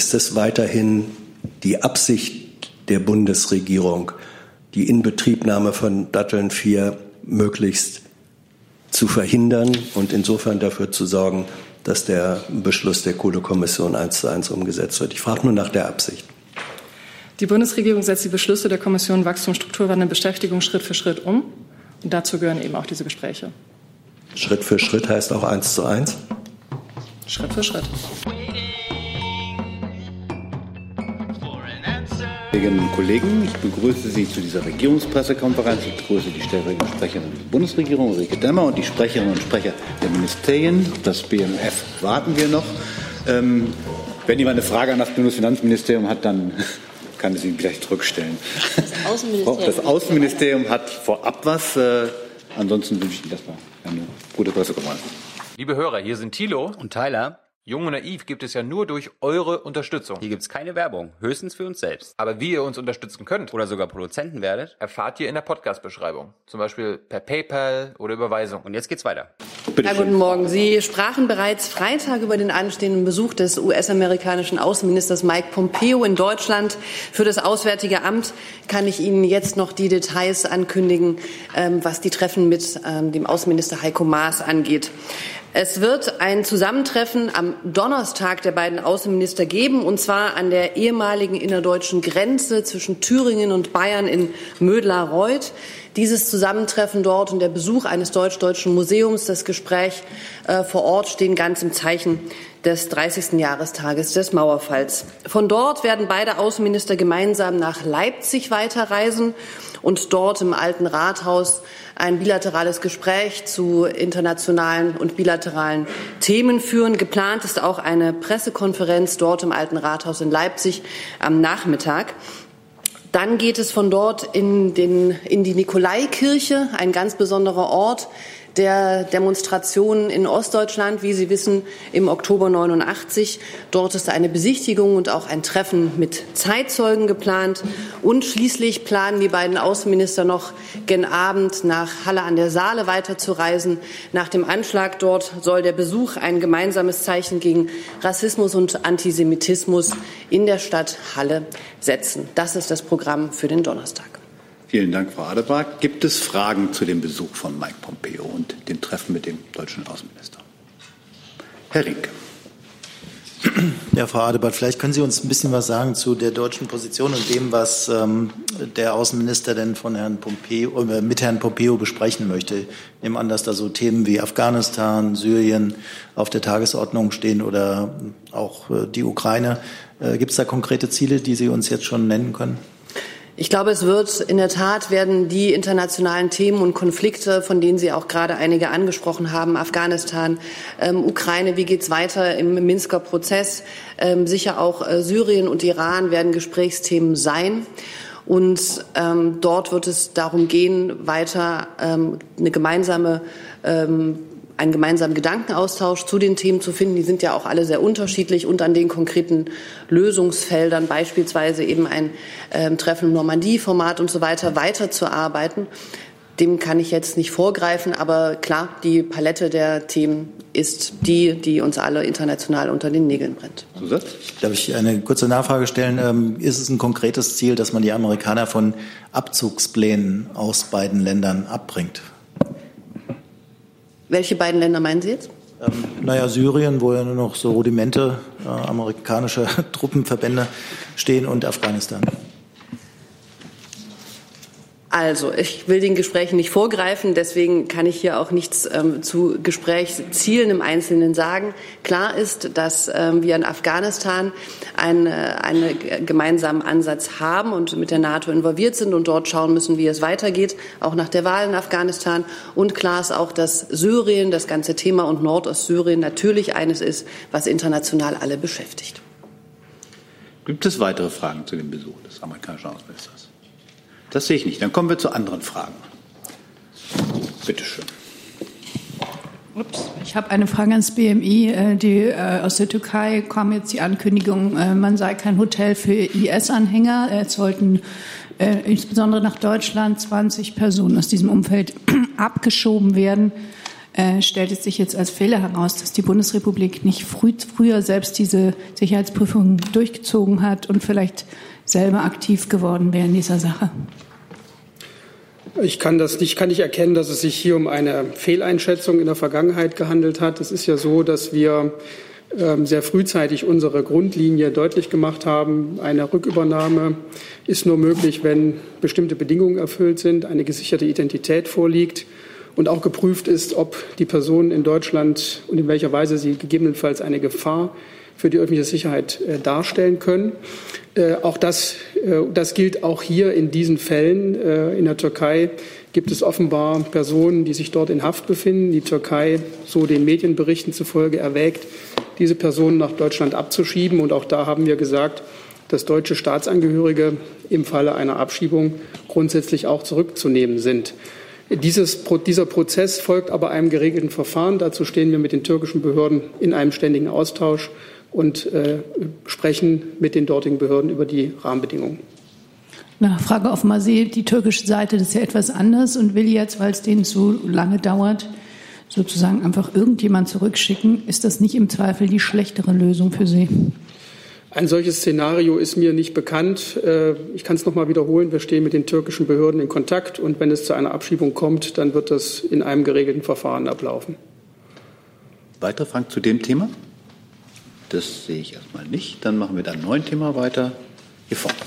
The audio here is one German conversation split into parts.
ist es weiterhin die Absicht der Bundesregierung, die Inbetriebnahme von Datteln 4 möglichst zu verhindern und insofern dafür zu sorgen, dass der Beschluss der Kohlekommission eins zu eins umgesetzt wird. Ich frage nur nach der Absicht. Die Bundesregierung setzt die Beschlüsse der Kommission Wachstum, Strukturwandel und Beschäftigung Schritt für Schritt um. Und dazu gehören eben auch diese Gespräche. Schritt für Schritt heißt auch eins zu eins? Schritt für Schritt. Kolleginnen und Kollegen, ich begrüße Sie zu dieser Regierungspressekonferenz. Ich begrüße die stellvertretende Sprecherin der Bundesregierung, Ulrike Demmer, und die Sprecherinnen und Sprecher der Ministerien. Das BMF warten wir noch. Ähm, wenn jemand eine Frage an das Bundesfinanzministerium hat, dann kann es Ihnen gleich zurückstellen. Das Außenministerium, das Außenministerium hat vorab was. Äh, ansonsten wünsche ich Ihnen erstmal eine gute Pressekonferenz. Liebe Hörer, hier sind Thilo und Tyler. Jung und Naiv gibt es ja nur durch eure Unterstützung. Hier gibt es keine Werbung, höchstens für uns selbst. Aber wie ihr uns unterstützen könnt oder sogar Produzenten werdet, erfahrt ihr in der Podcast-Beschreibung. Zum Beispiel per PayPal oder Überweisung. Und jetzt geht's weiter. Bitte ja, guten Morgen. Sie sprachen bereits Freitag über den anstehenden Besuch des US-amerikanischen Außenministers Mike Pompeo in Deutschland. Für das Auswärtige Amt kann ich Ihnen jetzt noch die Details ankündigen, ähm, was die Treffen mit ähm, dem Außenminister Heiko Maas angeht. Es wird ein Zusammentreffen am Donnerstag der beiden Außenminister geben, und zwar an der ehemaligen innerdeutschen Grenze zwischen Thüringen und Bayern in Mödlar-Reuth. Dieses Zusammentreffen dort und der Besuch eines deutsch-deutschen Museums, das Gespräch äh, vor Ort stehen ganz im Zeichen des 30. Jahrestages des Mauerfalls. Von dort werden beide Außenminister gemeinsam nach Leipzig weiterreisen und dort im alten Rathaus ein bilaterales Gespräch zu internationalen und bilateralen Themen führen. Geplant ist auch eine Pressekonferenz dort im alten Rathaus in Leipzig am Nachmittag. Dann geht es von dort in, den, in die Nikolaikirche, ein ganz besonderer Ort, der Demonstrationen in Ostdeutschland, wie Sie wissen, im Oktober 89. Dort ist eine Besichtigung und auch ein Treffen mit Zeitzeugen geplant. Und schließlich planen die beiden Außenminister noch gen Abend nach Halle an der Saale weiterzureisen. Nach dem Anschlag dort soll der Besuch ein gemeinsames Zeichen gegen Rassismus und Antisemitismus in der Stadt Halle setzen. Das ist das Programm für den Donnerstag. Vielen Dank, Frau Adebar. Gibt es Fragen zu dem Besuch von Mike Pompeo und dem Treffen mit dem deutschen Außenminister? Herr Rinke. Ja, Frau Adebert, vielleicht können Sie uns ein bisschen was sagen zu der deutschen Position und dem, was ähm, der Außenminister denn von Herrn Pompeo, äh, mit Herrn Pompeo besprechen möchte. Ich nehme an, dass da so Themen wie Afghanistan, Syrien auf der Tagesordnung stehen oder auch äh, die Ukraine. Äh, Gibt es da konkrete Ziele, die Sie uns jetzt schon nennen können? Ich glaube, es wird in der Tat werden die internationalen Themen und Konflikte, von denen Sie auch gerade einige angesprochen haben, Afghanistan, ähm, Ukraine, wie geht's weiter im Minsker Prozess, ähm, sicher auch äh, Syrien und Iran werden Gesprächsthemen sein. Und ähm, dort wird es darum gehen, weiter ähm, eine gemeinsame ähm, einen gemeinsamen Gedankenaustausch zu den Themen zu finden. Die sind ja auch alle sehr unterschiedlich und an den konkreten Lösungsfeldern, beispielsweise eben ein äh, Treffen im Normandie-Format und so weiter, weiterzuarbeiten. Dem kann ich jetzt nicht vorgreifen, aber klar, die Palette der Themen ist die, die uns alle international unter den Nägeln brennt. Zusatz? Darf ich eine kurze Nachfrage stellen? Ähm, ist es ein konkretes Ziel, dass man die Amerikaner von Abzugsplänen aus beiden Ländern abbringt? Welche beiden Länder meinen Sie jetzt? Ähm, naja, Syrien, wo ja nur noch so Rudimente äh, amerikanischer Truppenverbände stehen und Afghanistan. Also, ich will den Gesprächen nicht vorgreifen, deswegen kann ich hier auch nichts ähm, zu Gesprächszielen im Einzelnen sagen. Klar ist, dass ähm, wir in Afghanistan einen, einen gemeinsamen Ansatz haben und mit der NATO involviert sind und dort schauen müssen, wie es weitergeht, auch nach der Wahl in Afghanistan. Und klar ist auch, dass Syrien, das ganze Thema und Nordostsyrien natürlich eines ist, was international alle beschäftigt. Gibt es weitere Fragen zu dem Besuch des amerikanischen Außenministers? Das sehe ich nicht. Dann kommen wir zu anderen Fragen. Bitte schön. Ups. Ich habe eine Frage ans BMI. Äh, die, äh, aus der Türkei kam jetzt die Ankündigung, äh, man sei kein Hotel für IS-Anhänger. Es sollten insbesondere nach Deutschland 20 Personen aus diesem Umfeld abgeschoben werden. äh, stellt es sich jetzt als Fehler heraus, dass die Bundesrepublik nicht früh, früher selbst diese Sicherheitsprüfung durchgezogen hat und vielleicht selber aktiv geworden wäre in dieser Sache? Ich kann das nicht, kann nicht erkennen, dass es sich hier um eine Fehleinschätzung in der Vergangenheit gehandelt hat. Es ist ja so, dass wir ähm, sehr frühzeitig unsere Grundlinie deutlich gemacht haben. Eine Rückübernahme ist nur möglich, wenn bestimmte Bedingungen erfüllt sind, eine gesicherte Identität vorliegt und auch geprüft ist, ob die Person in Deutschland und in welcher Weise sie gegebenenfalls eine Gefahr für die öffentliche Sicherheit äh, darstellen können. Äh, auch das, äh, das gilt auch hier in diesen Fällen. in der Türkei gibt es offenbar Personen, die sich dort in Haft befinden. Die Türkei, so den Medienberichten zufolge, erwägt, diese Personen nach Deutschland abzuschieben. Und auch da haben wir gesagt, dass deutsche Staatsangehörige im Falle einer Abschiebung grundsätzlich auch zurückzunehmen sind. Dieses, dieser Prozess folgt aber einem geregelten Verfahren. Dazu stehen wir mit den türkischen Behörden in einem ständigen Austausch und äh, sprechen mit den dortigen Behörden über die Rahmenbedingungen. Frage auf Marseille. Die türkische Seite das ist ja etwas anders und will jetzt, weil es denen zu lange dauert, sozusagen einfach irgendjemand zurückschicken. Ist das nicht im Zweifel die schlechtere Lösung für Sie? Ein solches Szenario ist mir nicht bekannt. Äh, ich kann es noch mal wiederholen. Wir stehen mit den türkischen Behörden in Kontakt und wenn es zu einer Abschiebung kommt, dann wird das in einem geregelten Verfahren ablaufen. Weitere Fragen zu dem Thema? Das sehe ich erstmal nicht. Dann machen wir dann ein neues Thema weiter. Hier vorne.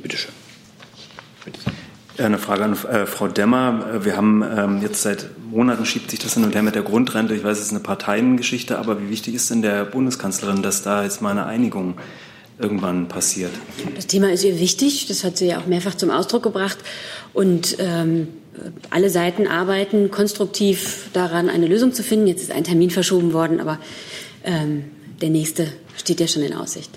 Bitte schön. Eine Frage an äh, Frau Demmer. Wir haben ähm, jetzt seit Monaten schiebt sich das hin und her mit der Grundrente. Ich weiß, es ist eine Parteiengeschichte, aber wie wichtig ist denn der Bundeskanzlerin, dass da jetzt mal eine Einigung irgendwann passiert? Das Thema ist ihr wichtig. Das hat sie ja auch mehrfach zum Ausdruck gebracht. Und ähm, alle Seiten arbeiten konstruktiv daran, eine Lösung zu finden. Jetzt ist ein Termin verschoben worden, aber ähm, der nächste steht ja schon in Aussicht.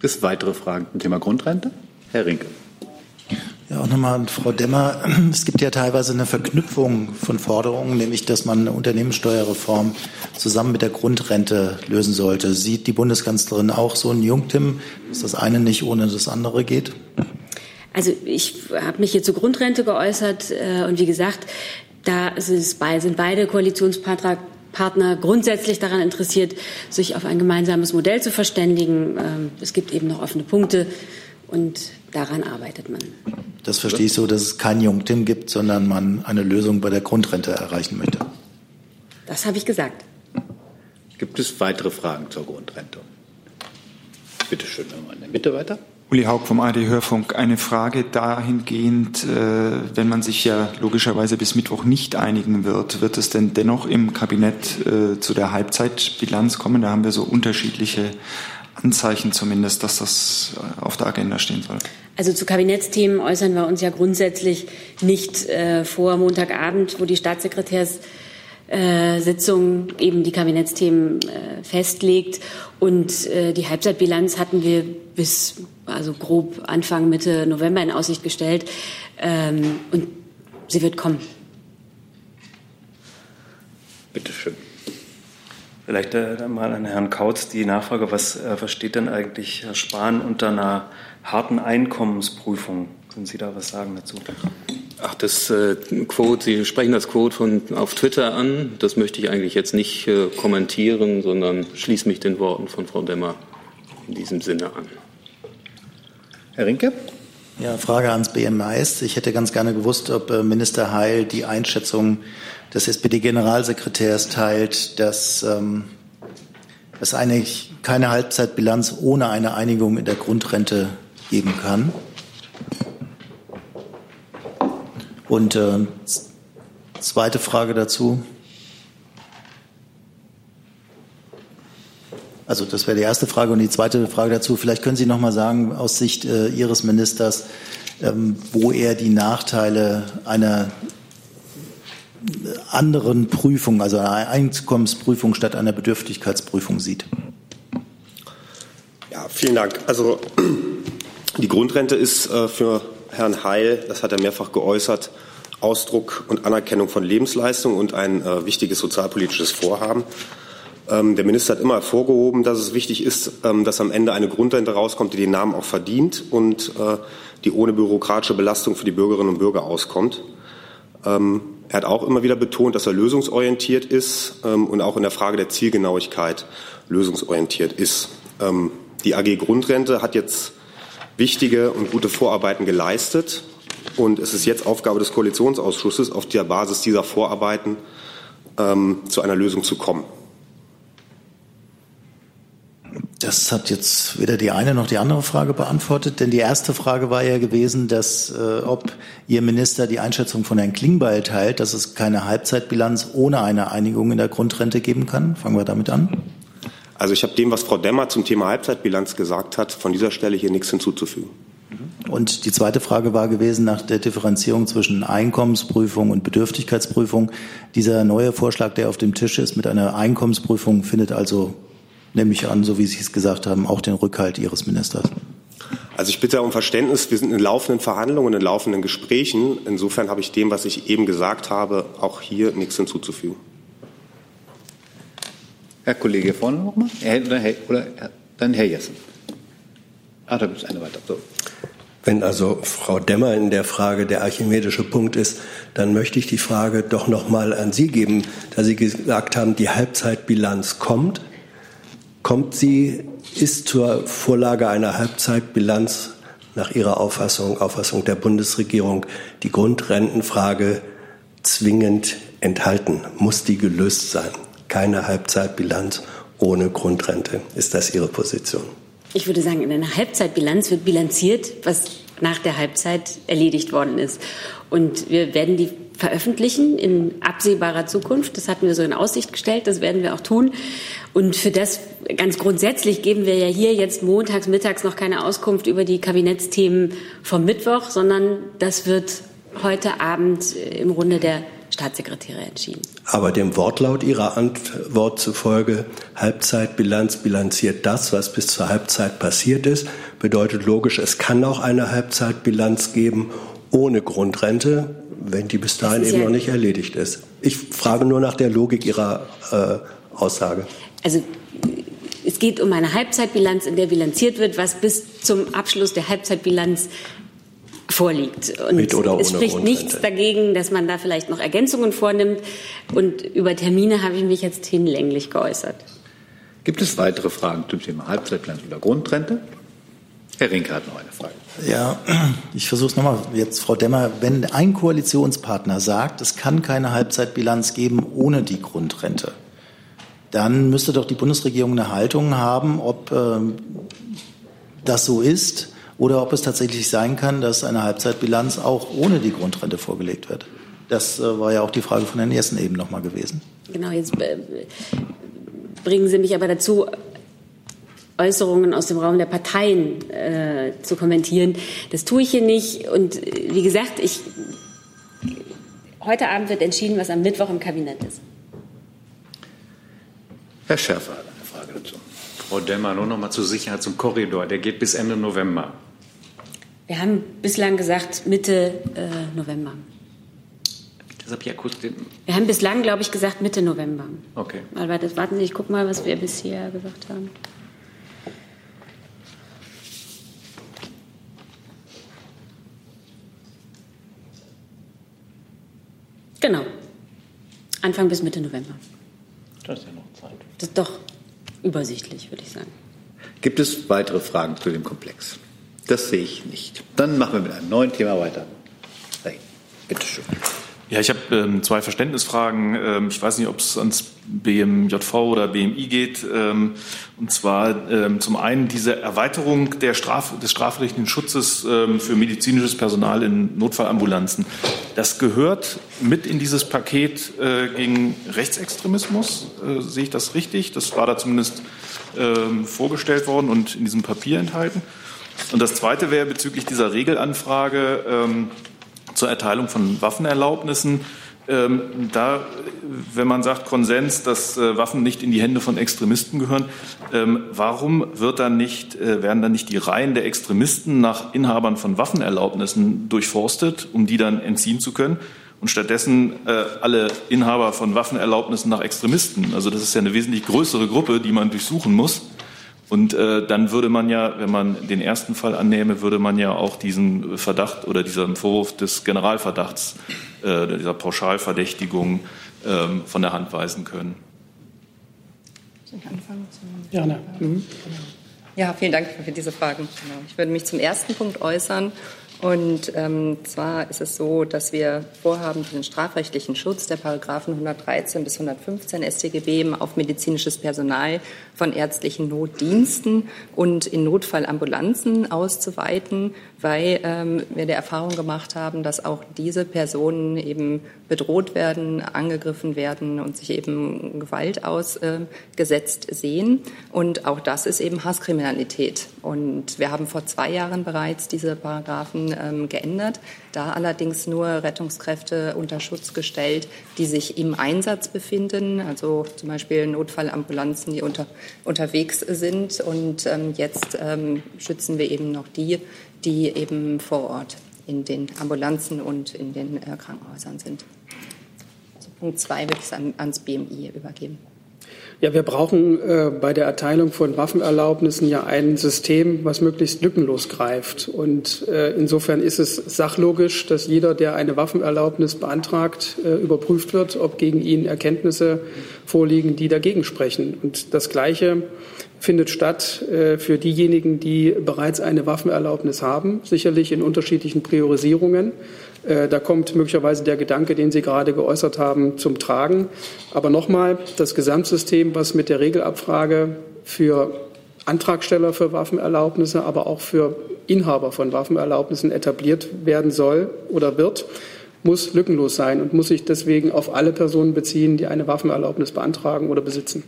Gibt es weitere Fragen zum Thema Grundrente? Herr Rinke. Ja, auch nochmal an Frau Demmer. Es gibt ja teilweise eine Verknüpfung von Forderungen, nämlich dass man eine Unternehmenssteuerreform zusammen mit der Grundrente lösen sollte. Sieht die Bundeskanzlerin auch so ein Jungtim, dass das eine nicht ohne das andere geht? Also ich habe mich hier zur Grundrente geäußert äh, und wie gesagt, da sind beide Koalitionspartner Partner grundsätzlich daran interessiert, sich auf ein gemeinsames Modell zu verständigen. Ähm, es gibt eben noch offene Punkte und daran arbeitet man. Das verstehe ich so, dass es kein Jungtim gibt, sondern man eine Lösung bei der Grundrente erreichen möchte. Das habe ich gesagt. Gibt es weitere Fragen zur Grundrente? Bitte schön, in der Mitte weiter. Uli Haug vom AD Hörfunk. Eine Frage dahingehend, äh, wenn man sich ja logischerweise bis Mittwoch nicht einigen wird, wird es denn dennoch im Kabinett äh, zu der Halbzeitbilanz kommen? Da haben wir so unterschiedliche Anzeichen zumindest, dass das äh, auf der Agenda stehen soll. Also zu Kabinettsthemen äußern wir uns ja grundsätzlich nicht vor Montagabend, wo die Staatssekretärs Sitzung eben die Kabinettsthemen äh, festlegt. Und äh, die Halbzeitbilanz hatten wir bis also grob Anfang Mitte November in Aussicht gestellt. Ähm, und sie wird kommen. Bitte schön. Vielleicht äh, mal an Herrn Kautz die Nachfrage, was äh, versteht denn eigentlich Herr Spahn unter einer harten Einkommensprüfung? Können Sie da was sagen dazu? Ach, das äh, Quote, Sie sprechen das Quote von, auf Twitter an. Das möchte ich eigentlich jetzt nicht äh, kommentieren, sondern schließe mich den Worten von Frau Demmer in diesem Sinne an. Herr Rinke? Ja, Frage ans BMAS. Ich hätte ganz gerne gewusst, ob äh, Minister Heil die Einschätzung des SPD-Generalsekretärs teilt, dass ähm, es eigentlich keine Halbzeitbilanz ohne eine Einigung in der Grundrente geben kann. Und äh, zweite Frage dazu. Also das wäre die erste Frage. Und die zweite Frage dazu, vielleicht können Sie noch mal sagen, aus Sicht äh, Ihres Ministers, ähm, wo er die Nachteile einer anderen Prüfung, also einer Einkommensprüfung statt einer Bedürftigkeitsprüfung sieht. Ja, vielen Dank. Also die Grundrente ist äh, für Herrn Heil, das hat er mehrfach geäußert, Ausdruck und Anerkennung von Lebensleistung und ein äh, wichtiges sozialpolitisches Vorhaben. Ähm, der Minister hat immer hervorgehoben, dass es wichtig ist, ähm, dass am Ende eine Grundrente rauskommt, die den Namen auch verdient und äh, die ohne bürokratische Belastung für die Bürgerinnen und Bürger auskommt. Ähm, Er hat auch immer wieder betont, dass er lösungsorientiert ist ähm, und auch in der Frage der Zielgenauigkeit lösungsorientiert ist. Ähm, die AG Grundrente hat jetzt wichtige und gute Vorarbeiten geleistet. Und es ist jetzt Aufgabe des Koalitionsausschusses, auf der Basis dieser Vorarbeiten ähm, zu einer Lösung zu kommen. Das hat jetzt weder die eine noch die andere Frage beantwortet, denn die erste Frage war ja gewesen, dass äh, ob Ihr Minister die Einschätzung von Herrn Klingbeil teilt, dass es keine Halbzeitbilanz ohne eine Einigung in der Grundrente geben kann. Fangen wir damit an. Also ich habe dem, was Frau Demmer zum Thema Halbzeitbilanz gesagt hat, von dieser Stelle hier nichts hinzuzufügen. Und die zweite Frage war gewesen nach der Differenzierung zwischen Einkommensprüfung und Bedürftigkeitsprüfung. Dieser neue Vorschlag, der auf dem Tisch ist mit einer Einkommensprüfung, findet also, nehme ich an, so wie Sie es gesagt haben, auch den Rückhalt Ihres Ministers. Also ich bitte um Verständnis. Wir sind in laufenden Verhandlungen in laufenden Gesprächen. Insofern habe ich dem, was ich eben gesagt habe, auch hier nichts hinzuzufügen. Herr Kollege vorne nochmal? Oder, oder dann Herr Jessen. Ah, da gibt es eine weiter. So. Wenn also Frau Demmer in der Frage der archimedische Punkt ist, dann möchte ich die Frage doch noch mal an Sie geben, da Sie gesagt haben, die Halbzeitbilanz kommt. Kommt sie, ist zur Vorlage einer Halbzeitbilanz nach Ihrer Auffassung, Auffassung der Bundesregierung, die Grundrentenfrage zwingend enthalten? Muss die gelöst sein? Keine Halbzeitbilanz ohne Grundrente. Ist das Ihre Position? Ich würde sagen, in einer Halbzeitbilanz wird bilanziert, was nach der Halbzeit erledigt worden ist. Und wir werden die veröffentlichen in absehbarer Zukunft. Das hatten wir so in Aussicht gestellt. Das werden wir auch tun. Und für das ganz grundsätzlich geben wir ja hier jetzt montags, mittags noch keine Auskunft über die Kabinettsthemen vom Mittwoch, sondern das wird heute Abend im Runde der Staatssekretäre entschieden. Aber dem Wortlaut Ihrer Antwort zufolge, Halbzeitbilanz bilanziert das, was bis zur Halbzeit passiert ist, bedeutet logisch, es kann auch eine Halbzeitbilanz geben ohne Grundrente, wenn die bis dahin eben ja noch nicht erledigt ist. Ich frage nur nach der Logik Ihrer äh, Aussage. Also es geht um eine Halbzeitbilanz, in der bilanziert wird, was bis zum Abschluss der Halbzeitbilanz vorliegt. Und Mit oder ohne es spricht nichts dagegen, dass man da vielleicht noch Ergänzungen vornimmt. Und über Termine habe ich mich jetzt hinlänglich geäußert. Gibt es weitere Fragen zum Thema Halbzeitbilanz oder Grundrente? Herr Rinke hat noch eine Frage. Ja, ich versuche es nochmal jetzt, Frau Demmer. Wenn ein Koalitionspartner sagt, es kann keine Halbzeitbilanz geben ohne die Grundrente, dann müsste doch die Bundesregierung eine Haltung haben, ob äh, das so ist oder ob es tatsächlich sein kann, dass eine Halbzeitbilanz auch ohne die Grundrente vorgelegt wird. Das äh, war ja auch die Frage von Herrn Jessen eben nochmal gewesen. Genau, jetzt äh, bringen Sie mich aber dazu, Äußerungen aus dem Raum der Parteien äh, zu kommentieren. Das tue ich hier nicht. Und wie gesagt, ich, heute Abend wird entschieden, was am Mittwoch im Kabinett ist. Herr Schärfer hat eine Frage dazu. Frau Demmer, nur noch mal zur Sicherheit zum Korridor. Der geht bis Ende November. Wir haben bislang gesagt Mitte äh, November. Das habe ich akustisch. Wir haben bislang, glaube ich, gesagt Mitte November. Okay. Mal warten, warten Sie, ich gucke mal, was wir bisher gesagt haben. Genau. Anfang bis Mitte November. Das ist ja noch Zeit. Das ist doch übersichtlich, würde ich sagen. Gibt es weitere Fragen zu dem Komplex? Das sehe ich nicht. Dann machen wir mit einem neuen Thema weiter. Hey, bitteschön. Ja, ich habe ähm, zwei Verständnisfragen. Ähm, ich weiß nicht, ob es ans BMJV oder BMI geht. Ähm, und zwar ähm, zum einen diese Erweiterung der Straf des strafrechtlichen Schutzes ähm, für medizinisches Personal in Notfallambulanzen. Das gehört mit in dieses Paket äh, gegen Rechtsextremismus. Äh, sehe ich das richtig? Das war da zumindest ähm, vorgestellt worden und in diesem Papier enthalten. Und das Zweite wäre bezüglich dieser Regelanfrage ähm, zur Erteilung von Waffenerlaubnissen. Ähm, da, wenn man sagt Konsens, dass äh, Waffen nicht in die Hände von Extremisten gehören, ähm, warum wird dann nicht, äh, werden dann nicht die Reihen der Extremisten nach Inhabern von Waffenerlaubnissen durchforstet, um die dann entziehen zu können? Und stattdessen äh, alle Inhaber von Waffenerlaubnissen nach Extremisten. Also das ist ja eine wesentlich größere Gruppe, die man durchsuchen muss. Und äh, dann würde man ja, wenn man den ersten Fall annehme, würde man ja auch diesen Verdacht oder diesen Vorwurf des Generalverdachts äh, dieser Pauschalverdächtigung ähm, von der Hand weisen können. Soll ich anfangen? Gerne. Mhm. Ja, vielen Dank für diese Fragen. Ich würde mich zum ersten Punkt äußern. Und ähm, zwar ist es so, dass wir vorhaben, den strafrechtlichen Schutz der Paragraphen 113 bis 115 StGB auf medizinisches Personal von ärztlichen Notdiensten und in Notfallambulanzen auszuweiten, weil ähm, wir der Erfahrung gemacht haben, dass auch diese Personen eben bedroht werden, angegriffen werden und sich eben Gewalt ausgesetzt äh, sehen. Und auch das ist eben Hasskriminalität. Und wir haben vor zwei Jahren bereits diese Paragraphen ähm, geändert, da allerdings nur Rettungskräfte unter Schutz gestellt, die sich im Einsatz befinden, also zum Beispiel Notfallambulanzen, die unter, unterwegs sind. Und ähm, jetzt ähm, schützen wir eben noch die, die eben vor Ort in den Ambulanzen und in den äh, Krankenhäusern sind. Also Punkt zwei würde ich an, ans BMI übergeben. Ja, wir brauchen äh, bei der Erteilung von Waffenerlaubnissen ja ein System, was möglichst lückenlos greift. Und äh, insofern ist es sachlogisch, dass jeder, der eine Waffenerlaubnis beantragt, äh, überprüft wird, ob gegen ihn Erkenntnisse vorliegen, die dagegen sprechen. Und das Gleiche findet statt äh, für diejenigen, die bereits eine Waffenerlaubnis haben, sicherlich in unterschiedlichen Priorisierungen. Äh, da kommt möglicherweise der Gedanke, den Sie gerade geäußert haben, zum Tragen. Aber nochmal, das Gesamtsystem, was mit der Regelabfrage für Antragsteller für Waffenerlaubnisse, aber auch für Inhaber von Waffenerlaubnissen etabliert werden soll oder wird, muss lückenlos sein und muss sich deswegen auf alle Personen beziehen, die eine Waffenerlaubnis beantragen oder besitzen.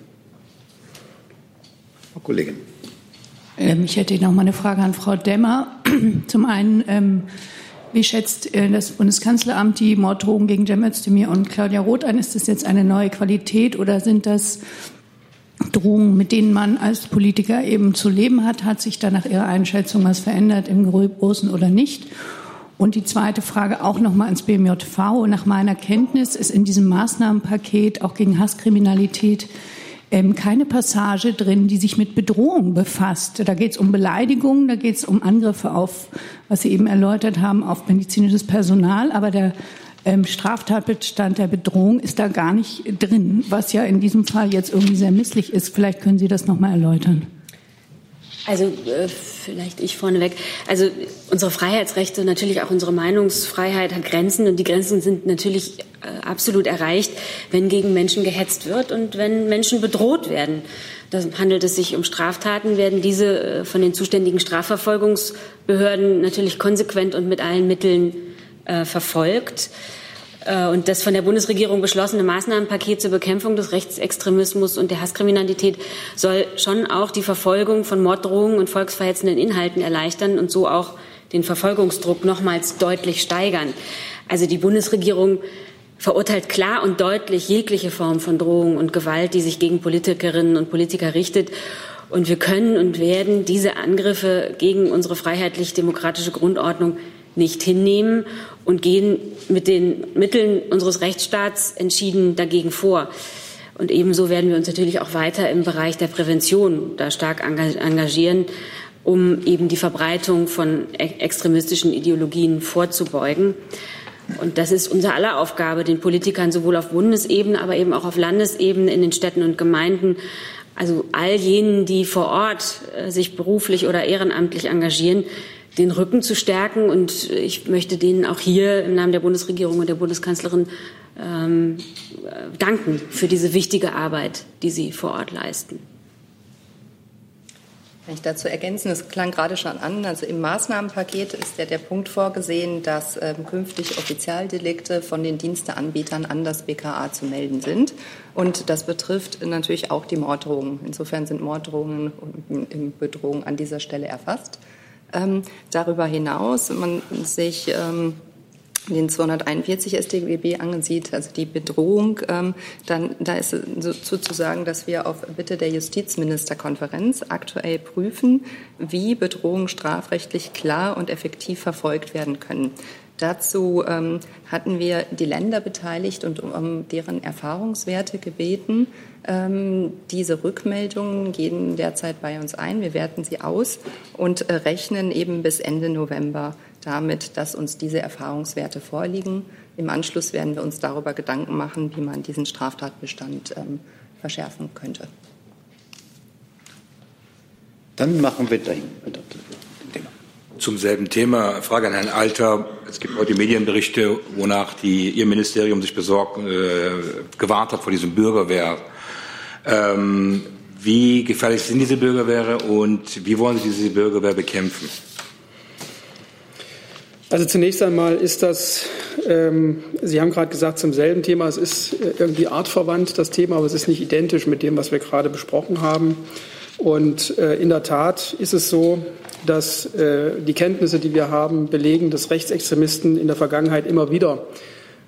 Frau Kollegin. Ähm, ich hätte noch mal eine Frage an Frau Demmer. Zum einen, ähm, wie schätzt äh, das Bundeskanzleramt die Morddrohungen gegen Cem Özdemir und Claudia Roth ein? Ist das jetzt eine neue Qualität oder sind das Drohungen, mit denen man als Politiker eben zu leben hat? Hat sich da nach Ihrer Einschätzung was verändert im Großen oder nicht? Und die zweite Frage auch noch mal ans BMJV. Nach meiner Kenntnis ist in diesem Maßnahmenpaket auch gegen Hasskriminalität ähm, keine Passage drin, die sich mit Bedrohung befasst. Da geht es um Beleidigungen, da geht es um Angriffe auf, was Sie eben erläutert haben, auf medizinisches Personal, aber der ähm, Straftatbestand der Bedrohung ist da gar nicht drin, was ja in diesem Fall jetzt irgendwie sehr misslich ist. Vielleicht können Sie das noch mal erläutern. Also äh, vielleicht ich vorneweg. Also unsere Freiheitsrechte, natürlich auch unsere Meinungsfreiheit hat Grenzen und die Grenzen sind natürlich äh, absolut erreicht, wenn gegen Menschen gehetzt wird und wenn Menschen bedroht werden. Da handelt es sich um Straftaten, werden diese äh, von den zuständigen Strafverfolgungsbehörden natürlich konsequent und mit allen Mitteln verfolgt. Äh, und das von der Bundesregierung beschlossene Maßnahmenpaket zur Bekämpfung des Rechtsextremismus und der Hasskriminalität soll schon auch die Verfolgung von Morddrohungen und volksverhetzenden Inhalten erleichtern und so auch den Verfolgungsdruck nochmals deutlich steigern. Also die Bundesregierung verurteilt klar und deutlich jegliche Form von Drohung und Gewalt, die sich gegen Politikerinnen und Politiker richtet. Und wir können und werden diese Angriffe gegen unsere freiheitlich-demokratische Grundordnung nicht hinnehmen und gehen mit den Mitteln unseres Rechtsstaats entschieden dagegen vor. Und ebenso werden wir uns natürlich auch weiter im Bereich der Prävention da stark engagieren, um eben die Verbreitung von extremistischen Ideologien vorzubeugen. Und das ist unser aller Aufgabe, den Politikern sowohl auf Bundesebene, aber eben auch auf Landesebene in den Städten und Gemeinden, also all jenen, die vor Ort äh, sich beruflich oder ehrenamtlich engagieren, den Rücken zu stärken. Und ich möchte denen auch hier im Namen der Bundesregierung und der Bundeskanzlerin ähm, danken für diese wichtige Arbeit, die sie vor Ort leisten. Kann ich dazu ergänzen? Das klang gerade schon an. Also im Maßnahmenpaket ist ja der Punkt vorgesehen, dass ähm, künftig Offizialdelikte von den Diensteanbietern an das BKA zu melden sind. Und das betrifft natürlich auch die Morddrohungen. Insofern sind Morddrohungen und Bedrohungen an dieser Stelle erfasst. Ähm, darüber hinaus, wenn man sich ähm, den 241 StGB ansieht, also die Bedrohung, ähm, dann da ist sozusagen, dass wir auf Bitte der Justizministerkonferenz aktuell prüfen, wie Bedrohungen strafrechtlich klar und effektiv verfolgt werden können. Dazu ähm, hatten wir die Länder beteiligt und um deren Erfahrungswerte gebeten. Ähm, diese Rückmeldungen gehen derzeit bei uns ein. Wir werten sie aus und äh, rechnen eben bis Ende November damit, dass uns diese Erfahrungswerte vorliegen. Im Anschluss werden wir uns darüber Gedanken machen, wie man diesen Straftatbestand ähm, verschärfen könnte. Dann machen wir dahin. Zum selben Thema, Frage an Herrn Alter. Es gibt heute Medienberichte, wonach die, Ihr Ministerium sich besorgt, äh, gewarnt hat vor diesem Bürgerwehr. Ähm, wie gefährlich sind diese Bürgerwehre und wie wollen Sie diese Bürgerwehr bekämpfen? Also zunächst einmal ist das, ähm, Sie haben gerade gesagt, zum selben Thema. Es ist äh, irgendwie artverwandt, das Thema, aber es ist nicht identisch mit dem, was wir gerade besprochen haben. Und äh, in der Tat ist es so, dass äh, die Kenntnisse, die wir haben, belegen, dass Rechtsextremisten in der Vergangenheit immer wieder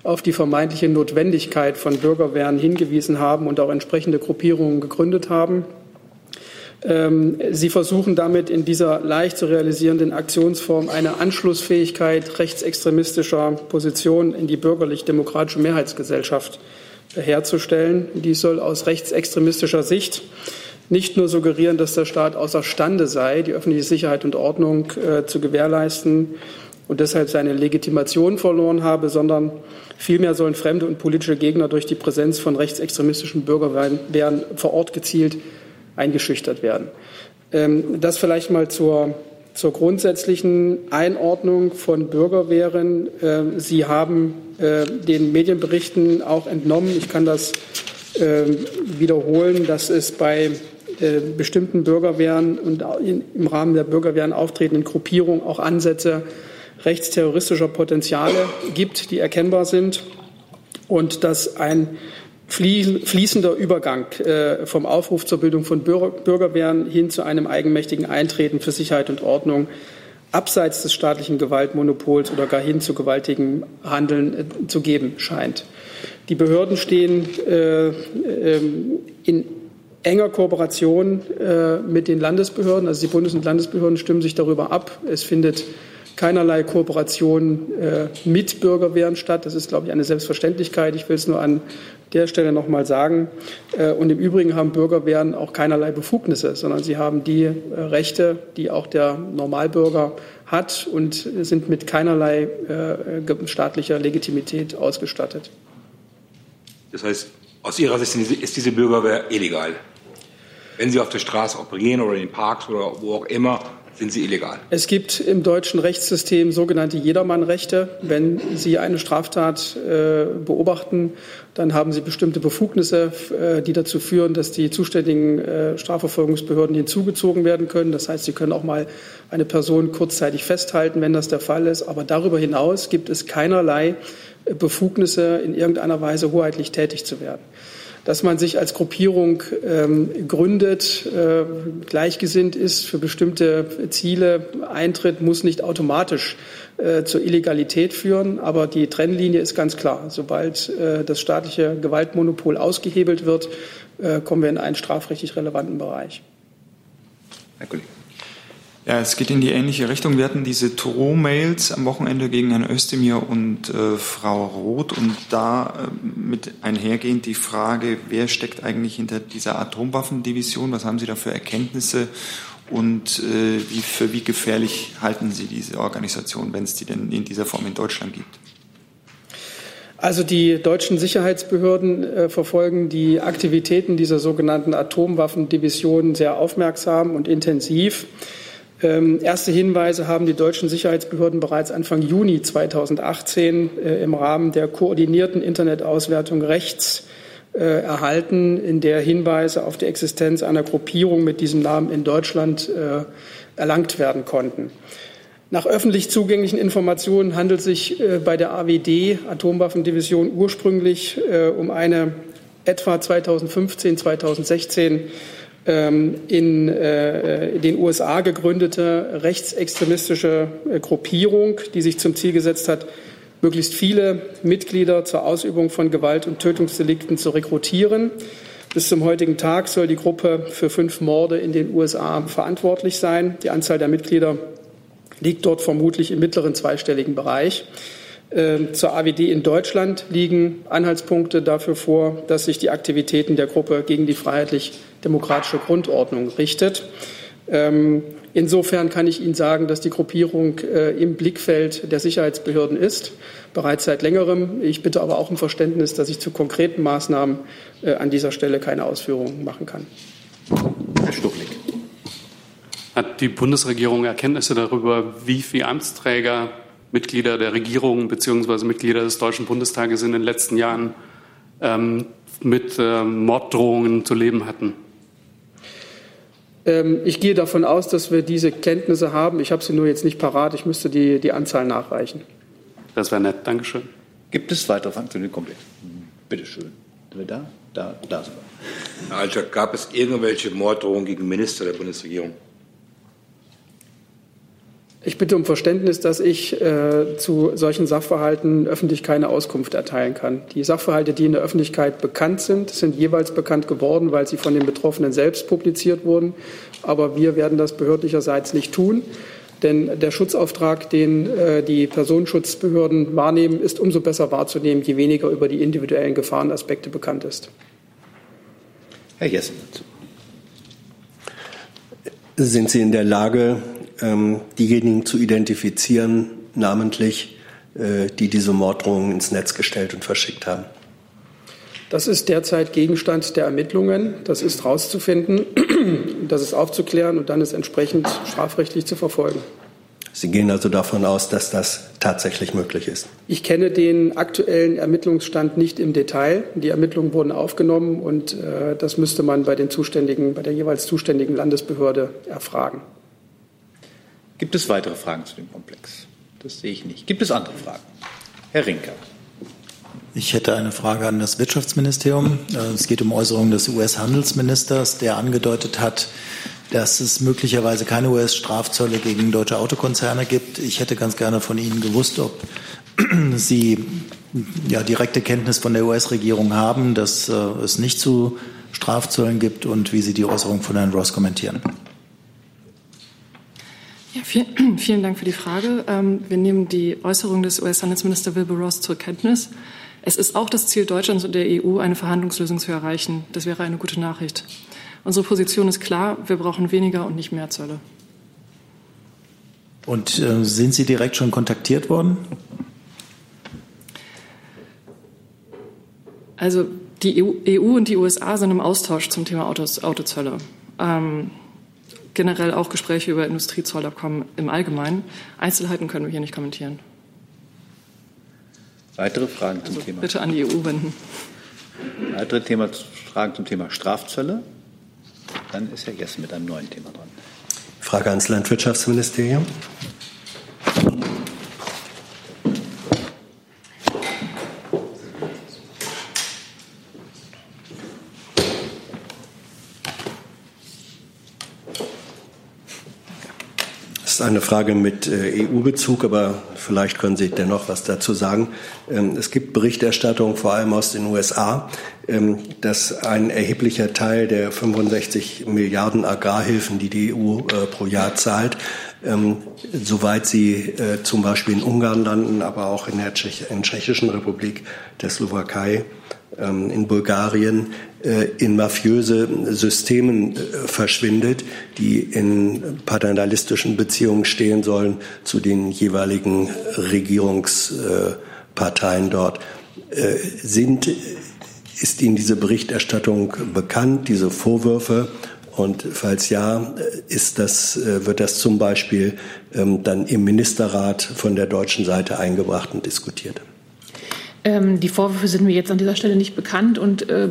auf die vermeintliche Notwendigkeit von Bürgerwehren hingewiesen haben und auch entsprechende Gruppierungen gegründet haben. Ähm, sie versuchen damit in dieser leicht zu realisierenden Aktionsform eine Anschlussfähigkeit rechtsextremistischer Positionen in die bürgerlich-demokratische Mehrheitsgesellschaft herzustellen. Dies soll aus rechtsextremistischer Sicht nicht nur suggerieren, dass der Staat außerstande sei, die öffentliche Sicherheit und Ordnung äh, zu gewährleisten und deshalb seine Legitimation verloren habe, sondern vielmehr sollen fremde und politische Gegner durch die Präsenz von rechtsextremistischen Bürgerwehren vor Ort gezielt eingeschüchtert werden. Ähm, das vielleicht mal zur, zur grundsätzlichen Einordnung von Bürgerwehren. Ähm, Sie haben äh, den Medienberichten auch entnommen, ich kann das ähm, wiederholen, dass es bei äh, bestimmten Bürgerwehren und im Rahmen der Bürgerwehren auftretenden Gruppierungen auch Ansätze rechtsterroristischer Potenziale gibt, die erkennbar sind und dass ein fließender Übergang äh, vom Aufruf zur Bildung von Bürgerwehren hin zu einem eigenmächtigen Eintreten für Sicherheit und Ordnung abseits des staatlichen Gewaltmonopols oder gar hin zu gewaltigem Handeln äh, zu geben scheint. Die Behörden stehen ähm, in enger Kooperation äh, mit den Landesbehörden. Also die Bundes- und Landesbehörden stimmen sich darüber ab. Es findet keinerlei Kooperation äh, mit Bürgerwehren statt. Das ist, glaube ich, eine Selbstverständlichkeit. Ich will es nur an der Stelle noch mal sagen. Äh, und im Übrigen haben Bürgerwehren auch keinerlei Befugnisse, sondern sie haben die Rechte, die auch der Normalbürger hat und sind mit keinerlei staatlicher Legitimität ausgestattet. Das heißt, aus Ihrer Sicht ist diese Bürgerwehr illegal. Wenn Sie auf der Straße operieren oder in den Parks oder wo auch immer, sind sie illegal. Es gibt im deutschen Rechtssystem sogenannte Jedermannrechte. Wenn Sie eine Straftat äh, beobachten, dann haben Sie bestimmte Befugnisse, äh, die dazu führen, dass die zuständigen äh, Strafverfolgungsbehörden hinzugezogen werden können. Das heißt, Sie können auch mal eine Person kurzzeitig festhalten, wenn das der Fall ist. Aber darüber hinaus gibt es keinerlei Befugnisse, in irgendeiner Weise hoheitlich tätig zu werden dass man sich als Gruppierung ähm, gründet, äh, gleichgesinnt ist, für bestimmte Ziele eintritt, muss nicht automatisch äh, zur Illegalität führen. Aber die Trennlinie ist ganz klar. Sobald äh, das staatliche Gewaltmonopol ausgehebelt wird, äh, kommen wir in einen strafrechtlich relevanten Bereich. Herr Kollege. Ja, es geht in die ähnliche Richtung. Wir hatten diese Drohmails am Wochenende gegen Herrn Özdemir und äh, Frau Roth und da äh, mit einhergehend die Frage, wer steckt eigentlich hinter dieser Atomwaffendivision? Was haben Sie da für Erkenntnisse und äh, wie, für wie gefährlich halten Sie diese Organisation, wenn es die denn in dieser Form in Deutschland gibt? Also die deutschen Sicherheitsbehörden äh, verfolgen die Aktivitäten dieser sogenannten Atomwaffendivision sehr aufmerksam und intensiv. Ähm, erste Hinweise haben die deutschen Sicherheitsbehörden bereits Anfang Juni 2018 äh, im Rahmen der koordinierten Internetauswertung rechts äh, erhalten, in der Hinweise auf die Existenz einer Gruppierung mit diesem Namen in Deutschland äh, erlangt werden konnten. Nach öffentlich zugänglichen Informationen handelt sich äh, bei der AWD Atomwaffendivision ursprünglich äh, um eine etwa 2015, 2016 ähm, in äh, den USA gegründete rechtsextremistische äh, Gruppierung, die sich zum Ziel gesetzt hat, möglichst viele Mitglieder zur Ausübung von Gewalt- und Tötungsdelikten zu rekrutieren. Bis zum heutigen Tag soll die Gruppe für fünf Morde in den USA verantwortlich sein. Die Anzahl der Mitglieder liegt dort vermutlich im mittleren zweistelligen Bereich. Ähm, zur AWD in Deutschland liegen Anhaltspunkte dafür vor, dass sich die Aktivitäten der Gruppe gegen die freiheitlich-demokratische Grundordnung richtet. Ähm, insofern kann ich Ihnen sagen, dass die Gruppierung äh, im Blickfeld der Sicherheitsbehörden ist, bereits seit längerem. Ich bitte aber auch um Verständnis, dass ich zu konkreten Maßnahmen äh, an dieser Stelle keine Ausführungen machen kann. Herr Stuchlik. Hat die Bundesregierung Erkenntnisse darüber, wie viele Amtsträger Mitglieder der Regierung bzw. Mitglieder des Deutschen Bundestages in den letzten Jahren ähm, mit ähm, Morddrohungen zu leben hatten? Ähm, ich gehe davon aus, dass wir diese Kenntnisse haben. Ich habe sie nur jetzt nicht parat. Ich müsste die, die Anzahl nachreichen. Das wäre nett. Dankeschön. Gibt es weitere Fragen zu dem Komplex? Bitte schön. Sind wir da? Da, da sind wir. Herr Alter, gab es irgendwelche Morddrohungen gegen Minister der Bundesregierung? Ich bitte um Verständnis, dass ich äh, zu solchen Sachverhalten öffentlich keine Auskunft erteilen kann. Die Sachverhalte, die in der Öffentlichkeit bekannt sind, sind jeweils bekannt geworden, weil sie von den Betroffenen selbst publiziert wurden. Aber wir werden das behördlicherseits nicht tun. Denn der Schutzauftrag, den äh, die Personenschutzbehörden wahrnehmen, ist umso besser wahrzunehmen, je weniger über die individuellen Gefahrenaspekte bekannt ist. Herr Jessen. Sind Sie in der Lage, ähm, diejenigen zu identifizieren, namentlich, äh, die diese Morddrohungen ins Netz gestellt und verschickt haben? Das ist derzeit Gegenstand der Ermittlungen. Das ist herauszufinden, das ist aufzuklären und dann ist entsprechend strafrechtlich zu verfolgen. Sie gehen also davon aus, dass das tatsächlich möglich ist? Ich kenne den aktuellen Ermittlungsstand nicht im Detail. Die Ermittlungen wurden aufgenommen und äh, das müsste man bei, den zuständigen, bei der jeweils zuständigen Landesbehörde erfragen. Gibt es weitere Fragen zu dem Komplex? Das sehe ich nicht. Gibt es andere Fragen? Herr Rinker. Ich hätte eine Frage an das Wirtschaftsministerium. Äh, es geht um Äußerungen des US-Handelsministers, der angedeutet hat, dass es möglicherweise keine US-Strafzölle gegen deutsche Autokonzerne gibt. Ich hätte ganz gerne von Ihnen gewusst, ob Sie ja, direkte Kenntnis von der US-Regierung haben, dass äh, es nicht zu Strafzöllen gibt und wie Sie die Äußerung von Herrn Ross kommentieren. Ja, vielen, vielen Dank für die Frage. Ähm, wir nehmen die Äußerung des US-Handelsministers Wilbur Ross zur Kenntnis. Es ist auch das Ziel Deutschlands und der EU, eine Verhandlungslösung zu erreichen. Das wäre eine gute Nachricht. Unsere Position ist klar, wir brauchen weniger und nicht mehr Zölle. Und äh, sind Sie direkt schon kontaktiert worden? Also die EU, EU, und die USA sind im Austausch zum Thema Autos, Autozölle. Ähm, generell auch Gespräche über Industriezollabkommen im Allgemeinen. Einzelheiten können wir hier nicht kommentieren. Weitere Fragen zum also Thema? Bitte an die EU wenden. Weitere Thema, Fragen zum Thema Strafzölle? Dann ist Herr Jessen mit einem neuen Thema dran. Frage ans Landwirtschaftsministerium. ist eine Frage mit äh, EU-Bezug, aber vielleicht können Sie dennoch was dazu sagen. Ähm, es gibt Berichterstattung, vor allem aus den USA, ähm, dass ein erheblicher Teil der 65 Milliarden Agrarhilfen, die die EU äh, pro Jahr zahlt, ähm, soweit sie äh, zum Beispiel in Ungarn landen, aber auch in der Tschech in Tschechischen Republik, der Slowakei, in Bulgarien, äh, in mafiöse Systemen äh, verschwindet, die in paternalistischen Beziehungen stehen sollen zu den jeweiligen Regierungsparteien dort. Äh, sind, ist Ihnen diese Berichterstattung bekannt, diese Vorwürfe? Und falls ja, ist das, wird das zum Beispiel ähm, dann im Ministerrat von der deutschen Seite eingebracht und diskutiert? Ähm, die Vorwürfe sind mir jetzt an dieser Stelle nicht bekannt und äh,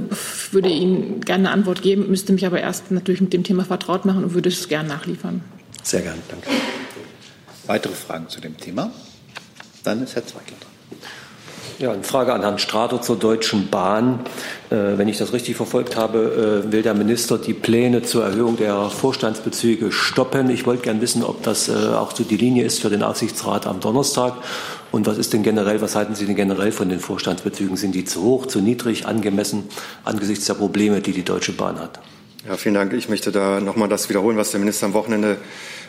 würde Ihnen gerne eine Antwort geben, müsste mich aber erst natürlich mit dem Thema vertraut machen und würde es gerne nachliefern. Sehr gerne, danke. Weitere Fragen zu dem Thema? Dann ist Herr Zweigler dran. Ja, eine Frage an Herrn Strader zur Deutschen Bahn. Äh, wenn ich das richtig verfolgt habe, äh, will der Minister die Pläne zur Erhöhung der Vorstandsbezüge stoppen. Ich wollte gerne wissen, ob das äh, auch so die Linie ist für den Aufsichtsrat am Donnerstag und was ist denn generell, was halten Sie denn generell von den Vorstandsbezügen? Sind die zu hoch, zu niedrig, angemessen angesichts der Probleme, die die Deutsche Bahn hat? Ja, vielen Dank. Ich möchte da nochmal das wiederholen, was der Minister am Wochenende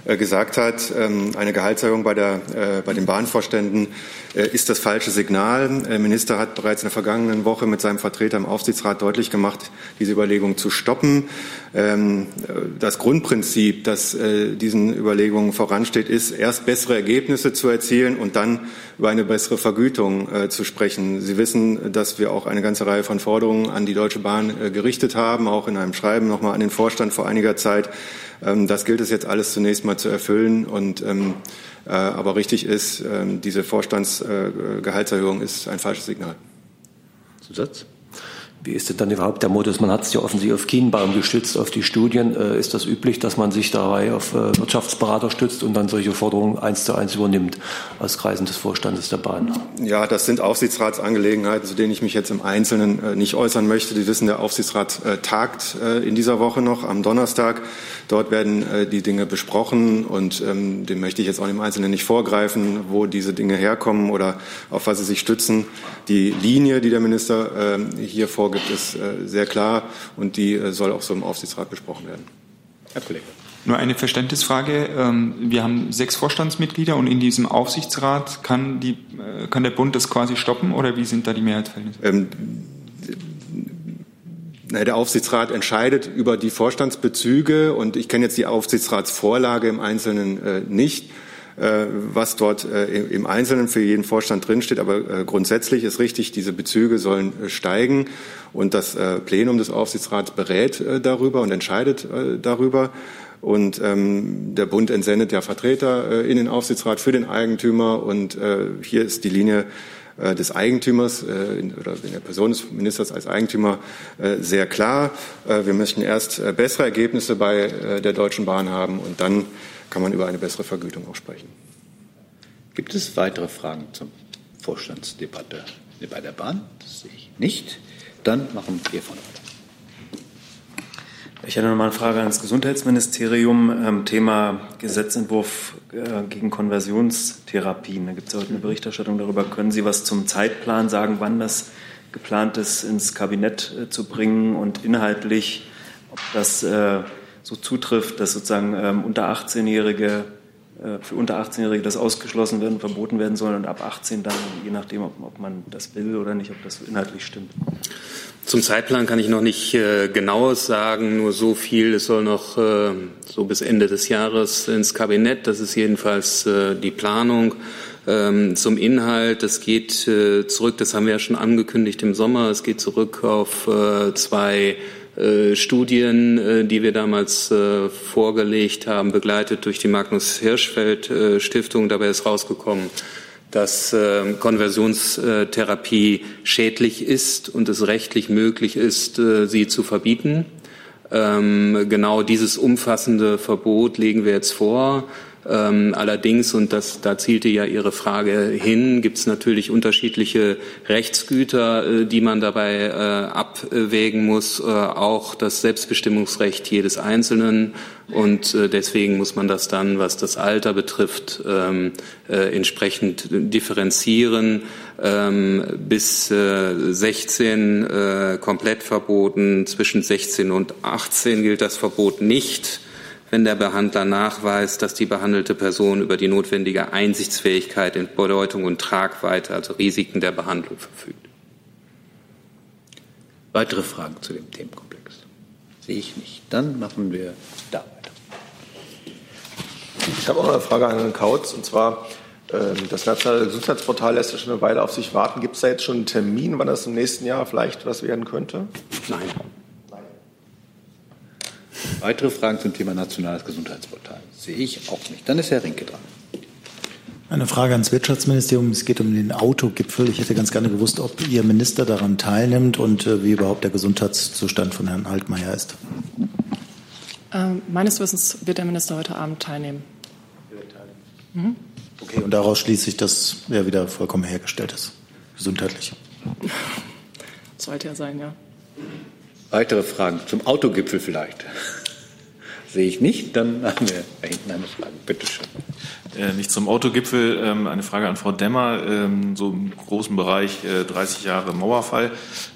gesagt hat, ähm, eine Gehaltserhöhung bei, der, äh, bei den Bahnvorständen äh, ist das falsche Signal. Der Minister hat bereits in der vergangenen Woche mit seinem Vertreter im Aufsichtsrat deutlich gemacht, diese Überlegung zu stoppen. Ähm, das Grundprinzip, das diesen Überlegungen voransteht, ist, erst bessere Ergebnisse zu erzielen und dann über eine bessere Vergütung zu sprechen. Sie wissen, dass wir auch eine ganze Reihe von Forderungen an die Deutsche Bahn gerichtet haben, auch in einem Schreiben nochmal an den Vorstand vor einiger Zeit. Ähm, das gilt es jetzt alles zunächst mal zu erfüllen. Und, ähm, äh, aber richtig ist, ähm, diese Vorstandsgehaltserhöhung ist ein falsches Signal. Zusatz? Wie ist denn dann überhaupt der Modus? Man hat es ja offensichtlich auf Kienbaum gestützt, auf die Studien. Äh, ist das üblich, dass man sich dabei auf äh, Wirtschaftsberater stützt und dann solche Forderungen eins zu eins übernimmt aus Kreisen des Vorstandes der Bahn? Ja, das sind Aufsichtsratsangelegenheiten, zu denen ich mich jetzt im Einzelnen äh, nicht äußern möchte. Sie wissen, der Aufsichtsrat tagt in dieser Woche noch am Donnerstag. Dort werden die Dinge besprochen und ähm, dem möchte ich jetzt auch im Einzelnen nicht vorgreifen, wo diese Dinge herkommen oder auf was sie sich stützen. Die Linie, die der Minister ähm, hier vorgeht, vorgibt, ist äh, sehr klar und die äh, soll auch so im Aufsichtsrat besprochen werden. Herr Kollege. Nur eine Verständnisfrage. Ähm, wir haben sechs Vorstandsmitglieder und in diesem Aufsichtsrat kann, die, äh, kann der Bund das quasi stoppen oder wie sind da die Mehrheitsverhältnisse? Ähm, der Aufsichtsrat entscheidet über die Vorstandsbezüge und ich kenne jetzt die Aufsichtsratsvorlage im Einzelnen nicht. Äh, was dort äh, im Einzelnen für jeden Vorstand drinsteht. Aber äh, grundsätzlich ist richtig, diese Bezüge sollen steigen. Und das Plenum des Aufsichtsrats berät darüber und entscheidet darüber. Und ähm, der Bund entsendet ja Vertreter äh, in den Aufsichtsrat für den Eigentümer. Und äh, hier ist die Linie äh, des Eigentümers äh, in, oder in der Person des Ministers als Eigentümer äh, sehr klar. Äh, wir möchten erst äh, bessere Ergebnisse bei äh, der Deutschen Bahn haben und dann kann man über eine bessere Vergütung auch sprechen. Gibt es weitere Fragen zur Vorstandsdebatte bei der Bahn? Das sehe ich nicht. Dann machen wir von weiter. Ich hätte noch mal eine Frage ans Gesundheitsministerium. Ähm, Thema Gesetzentwurf äh, gegen Konversionstherapien. Da gibt es ja heute eine Berichterstattung darüber. Können Sie was zum Zeitplan sagen, wann das geplant ist, ins Kabinett äh, zu bringen und inhaltlich, ob das äh, so zutrifft, dass sozusagen ähm, unter 18-Jährige äh, für unter 18-Jährige das ausgeschlossen werden, verboten werden soll und ab 18 dann, je nachdem, ob, ob, man das will oder nicht, ob das inhaltlich stimmt. Zum Zeitplan kann ich noch nicht äh, genaues sagen, nur so viel. Es soll noch äh, so bis Ende des Jahres ins Kabinett. Das ist jedenfalls äh, die Planung. Ähm, zum Inhalt, das geht äh, zurück, das haben wir ja schon angekündigt im Sommer, es geht zurück auf äh, zwei Studien, äh, die wir damals äh, vorgelegt haben, begleitet durch die Magnus Hirschfeld Stiftung. Dabei ist rausgekommen, dass Konversionstherapie schädlich ist und es rechtlich möglich ist, sie zu verbieten. Ähm, genau dieses umfassende Verbot legen wir jetzt vor. Ähm, allerdings, und das, da zielte ja Ihre Frage hin, gibt es natürlich unterschiedliche Rechtsgüter, äh, die man dabei äh, abwägen muss, äh, auch das Selbstbestimmungsrecht jedes Einzelnen. Und äh, deswegen muss man das dann, was das Alter betrifft, ähm, äh, entsprechend differenzieren. Ähm, bis 16 äh, komplett verboten, zwischen 16 und 18 gilt das Verbot nicht wenn der Behandler nachweist, dass die behandelte Person über die notwendige Einsichtsfähigkeit in Bedeutung und Tragweite, also Risiken der Behandlung verfügt. Weitere Fragen zu dem Themenkomplex? Sehe ich nicht. Dann machen wir da weiter. Ich habe auch eine Frage an Herrn Kautz, und zwar ähm, das nationale Gesundheitsportal lässt ja schon eine Weile auf sich warten. Gibt es da jetzt schon einen Termin, wann das im nächsten Jahr vielleicht was werden könnte? Nein. Weitere Fragen zum Thema nationales Gesundheitsportal sehe ich auch nicht. Dann ist Herr Rinke dran. Eine Frage ans Wirtschaftsministerium. Es geht um den Autogipfel. Ich hätte ganz gerne gewusst, ob Ihr Minister daran teilnimmt und äh, wie überhaupt der Gesundheitszustand von Herrn Altmaier ist. Ähm, meines Wissens wird der Minister heute Abend teilnehmen. Mhm. Okay, und daraus schließe ich, dass er wieder vollkommen hergestellt ist, gesundheitlich. Sollte er sein, ja. Weitere Fragen zum Autogipfel vielleicht? Sehe ich nicht. Dann haben wir da hinten eine Frage. Bitte schön. Äh, nicht zum Autogipfel, ähm, eine Frage an Frau Demmer. Ähm, so im großen Bereich äh, 30 Jahre Mauerfall.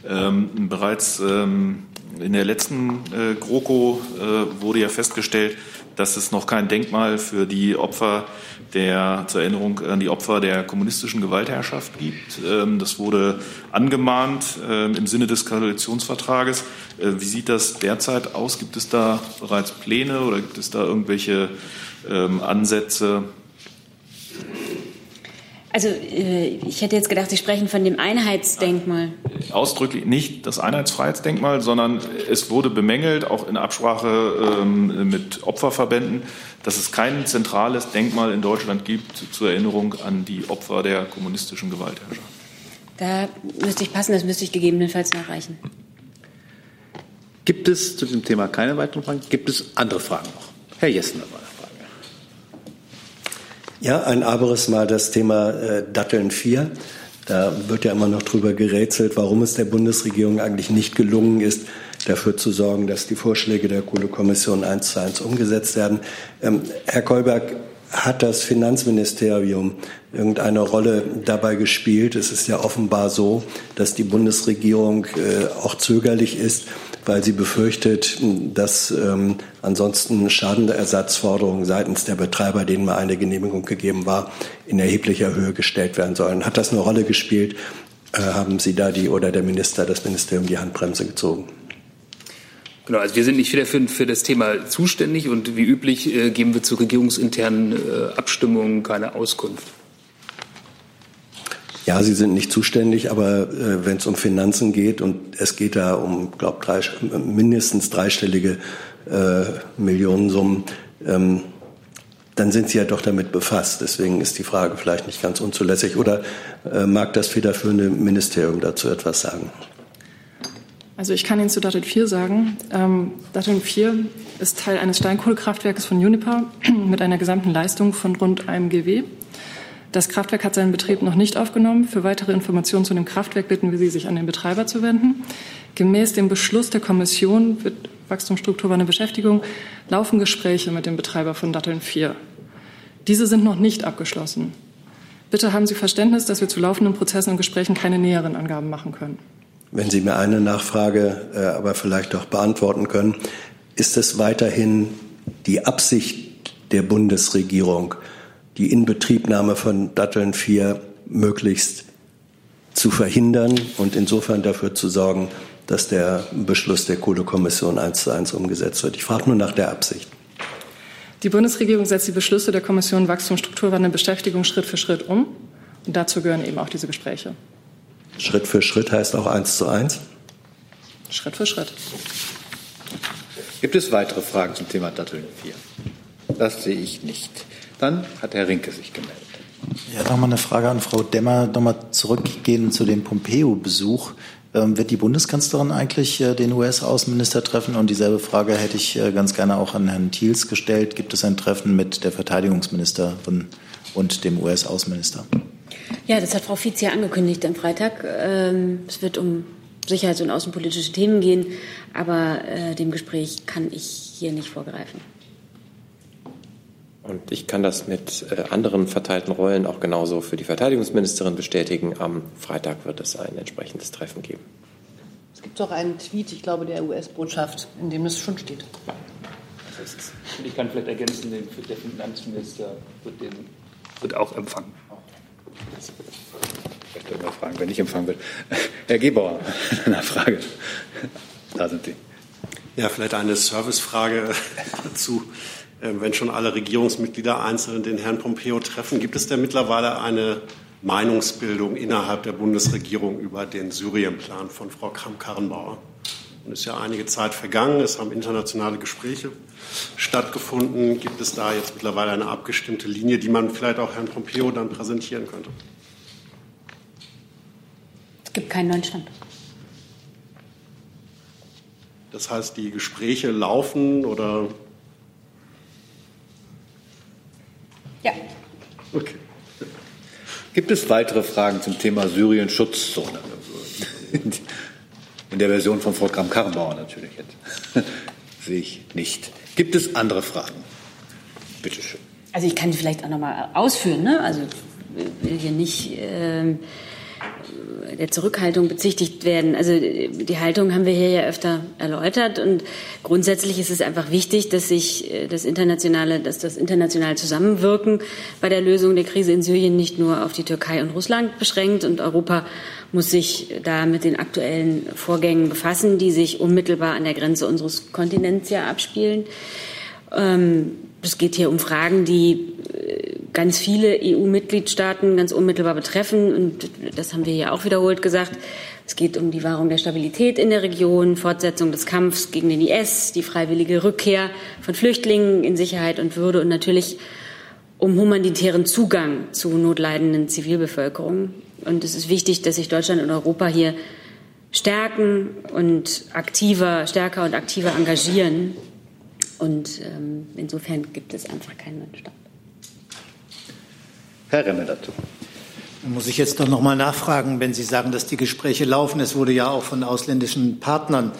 Ähm, bereits ähm, in der letzten äh, GroKo äh, wurde ja festgestellt, dass es noch kein Denkmal für die Opfer der, zur Erinnerung an die Opfer der kommunistischen Gewaltherrschaft gibt. Ähm, das wurde angemahnt ähm, im Sinne des Koalitionsvertrages. Äh, wie sieht das derzeit aus? Gibt es da bereits Pläne oder gibt es da irgendwelche ähm, Ansätze? Also äh, ich hätte jetzt gedacht, Sie sprechen von dem Einheitsdenkmal. Ausdrücklich nicht das Einheitsfreiheitsdenkmal, sondern es wurde bemängelt, auch in Absprache ähm, mit Opferverbänden, dass es kein zentrales Denkmal in Deutschland gibt zur Erinnerung an die Opfer der kommunistischen Gewaltherrschaft. Da müsste ich passen, das müsste ich gegebenenfalls nachreichen. Gibt es zu diesem Thema keine weiteren Fragen? Gibt es andere Fragen noch? Herr Jessen dabei. Ja, ein aberes Mal das Thema äh, Datteln 4. Da wird ja immer noch drüber gerätselt, warum es der Bundesregierung eigentlich nicht gelungen ist, dafür zu sorgen, dass die Vorschläge der Kohlekommission eins zu eins umgesetzt werden. Ähm, Herr Kolberg, hat das Finanzministerium irgendeine Rolle dabei gespielt? Es ist ja offenbar so, dass die Bundesregierung äh, auch zögerlich ist, weil sie befürchtet, dass ähm, ansonsten Schadenersatzforderungen seitens der Betreiber, denen mal eine Genehmigung gegeben war, in erheblicher Höhe gestellt werden sollen. Hat das eine Rolle gespielt? Äh, haben Sie da die oder der Minister, das Ministerium die Handbremse gezogen? Genau, also wir sind nicht wieder für, für das Thema zuständig und wie üblich äh, geben wir zu regierungsinternen äh, Abstimmungen keine Auskunft. Ja, Sie sind nicht zuständig, aber äh, wenn es um Finanzen geht und es geht da um, glaube drei, mindestens dreistellige äh, Millionensummen, ähm, dann sind Sie ja doch damit befasst. Deswegen ist die Frage vielleicht nicht ganz unzulässig. Oder äh, mag das federführende Ministerium dazu etwas sagen? Also ich kann Ihnen zu Datteln 4 sagen. Ähm, Datteln 4 ist Teil eines Steinkohlekraftwerkes von Uniper mit einer gesamten Leistung von rund einem GW. Das Kraftwerk hat seinen Betrieb noch nicht aufgenommen. Für weitere Informationen zu dem Kraftwerk bitten wir Sie, sich an den Betreiber zu wenden. Gemäß dem Beschluss der Kommission für Wachstumsstrukturwandel Beschäftigung laufen Gespräche mit dem Betreiber von Datteln 4. Diese sind noch nicht abgeschlossen. Bitte haben Sie Verständnis, dass wir zu laufenden Prozessen und Gesprächen keine näheren Angaben machen können. Wenn Sie mir eine Nachfrage äh, aber vielleicht auch beantworten können, ist es weiterhin die Absicht der Bundesregierung, die Inbetriebnahme von Datteln 4 möglichst zu verhindern und insofern dafür zu sorgen, dass der Beschluss der Kohlekommission eins zu eins umgesetzt wird. Ich frage nur nach der Absicht. Die Bundesregierung setzt die Beschlüsse der Kommission Wachstum, Strukturwandel, Beschäftigung Schritt für Schritt um. Und dazu gehören eben auch diese Gespräche. Schritt für Schritt heißt auch eins zu eins? Schritt für Schritt. Gibt es weitere Fragen zum Thema Datteln 4? Das sehe ich nicht. Dann hat Herr Rinke sich gemeldet. Ja, nochmal eine Frage an Frau Demmer. Nochmal zurückgehen zu dem Pompeo-Besuch. Ähm, wird die Bundeskanzlerin eigentlich äh, den US-Außenminister treffen? Und dieselbe Frage hätte ich äh, ganz gerne auch an Herrn Thiels gestellt. Gibt es ein Treffen mit der Verteidigungsministerin und dem US-Außenminister? Ja, das hat Frau Fietz ja angekündigt am Freitag. Ähm, es wird um sicherheits- und außenpolitische Themen gehen, aber äh, dem Gespräch kann ich hier nicht vorgreifen. Und ich kann das mit äh, anderen verteilten Rollen auch genauso für die Verteidigungsministerin bestätigen. Am Freitag wird es ein entsprechendes Treffen geben. Es gibt auch einen Tweet, ich glaube, der US-Botschaft, in dem das schon steht. Und ich kann vielleicht ergänzen, der Finanzminister wird, den, wird auch empfangen. Ich möchte mal fragen, wenn ich empfangen will. Herr Gebauer, eine Frage. Da sind Sie. Ja, vielleicht eine Servicefrage dazu. Ähm, wenn schon alle Regierungsmitglieder einzeln den Herrn Pompeo treffen, gibt es denn mittlerweile eine Meinungsbildung innerhalb der Bundesregierung über den Syrienplan von Frau Kramp-Karrenbauer? Und es ist ja einige Zeit vergangen, es haben internationale Gespräche stattgefunden. Gibt es da jetzt mittlerweile eine abgestimmte Linie, die man vielleicht auch Herrn Pompeo dann präsentieren könnte? Es gibt keinen neuen Stand. Das heißt, die Gespräche laufen oder Ja. Okay. Gibt es weitere Fragen zum Thema Syrien-Schutzzone? In der Version von Frau Kramp-Karrenbauer natürlich jetzt. Sehe ich nicht. Gibt es andere Fragen? Bitte schön. Also ich kann die vielleicht auch noch mal ausführen. Ne? Also ich will hier nicht ähm, der Zurückhaltung bezichtigt werden. Also die Haltung haben wir hier ja öfter erläutert und grundsätzlich ist es einfach wichtig, dass sich äh, das internationale, dass das internationale Zusammenwirken bei der Lösung der Krise in Syrien nicht nur auf die Türkei und Russland beschränkt und Europa muss sich da mit den aktuellen Vorgängen befassen, die sich unmittelbar an der Grenze unseres Kontinents ja abspielen. Ähm, es geht hier um Fragen, die äh, ganz viele EU-Mitgliedstaaten ganz unmittelbar betreffen. Und das haben wir hier auch wiederholt gesagt. Es geht um die Wahrung der Stabilität in der Region, Fortsetzung des Kampfs gegen den IS, die freiwillige Rückkehr von Flüchtlingen in Sicherheit und Würde und natürlich um humanitären Zugang zu notleidenden Zivilbevölkerung. Und es ist wichtig, dass sich Deutschland und Europa hier stärken und aktiver, stärker und aktiver engagieren. Und ähm, insofern gibt es einfach keinen neuen Stand. Herr Remme dazu. Muss ich jetzt doch noch mal nachfragen, wenn Sie sagen, dass die Gespräche laufen. Es wurde ja auch von ausländischen Partnern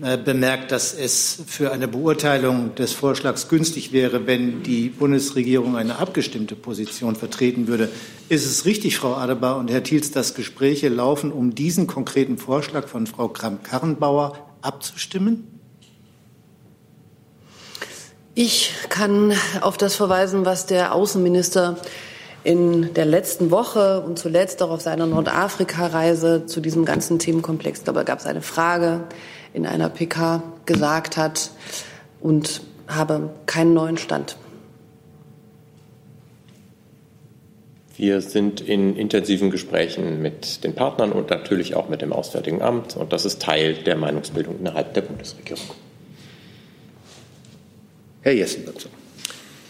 äh, bemerkt, dass es für eine Beurteilung des Vorschlags günstig wäre, wenn die Bundesregierung eine abgestimmte Position vertreten würde. Ist es richtig, Frau Adebar und Herr Thiels, dass Gespräche laufen, um diesen konkreten Vorschlag von Frau Kramp-Karrenbauer abzustimmen? Ich kann auf das verweisen, was der Außenminister in der letzten Woche und zuletzt auch auf seiner Nordafrika-Reise zu diesem ganzen Themenkomplex, dabei gab es eine Frage in einer PK gesagt hat und habe keinen neuen Stand. Wir sind in intensiven Gesprächen mit den Partnern und natürlich auch mit dem Auswärtigen Amt. Und das ist Teil der Meinungsbildung innerhalb der Bundesregierung. Herr Jessen dazu.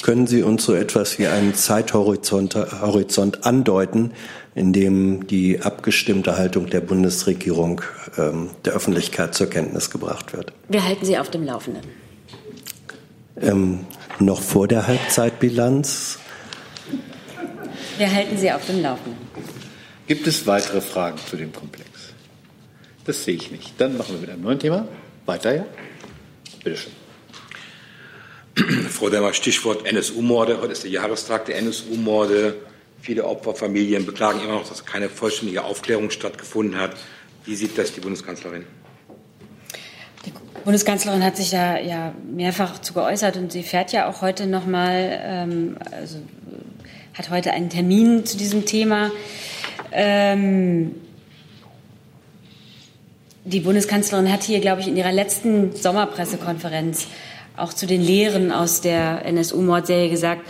Können Sie uns so etwas wie einen Zeithorizont Horizont andeuten, in dem die abgestimmte Haltung der Bundesregierung ähm, der Öffentlichkeit zur Kenntnis gebracht wird? Wir halten Sie auf dem Laufenden. Ähm, noch vor der Halbzeitbilanz? Wir halten Sie auf dem Laufenden. Gibt es weitere Fragen zu dem Komplex? Das sehe ich nicht. Dann machen wir mit einem neuen Thema. Weiter, ja? Bitte schön. Frau Demmer, Stichwort NSU-Morde. Heute ist der Jahrestag der NSU-Morde. Viele Opferfamilien beklagen immer noch, dass keine vollständige Aufklärung stattgefunden hat. Wie sieht das die Bundeskanzlerin? Die Bundeskanzlerin hat sich da ja mehrfach zu geäußert und sie fährt ja auch heute noch mal, ähm, also hat heute einen Termin zu diesem Thema. Ähm, die Bundeskanzlerin hat hier, glaube ich, in ihrer letzten Sommerpressekonferenz auch zu den Lehren aus der NSU-Mordserie gesagt,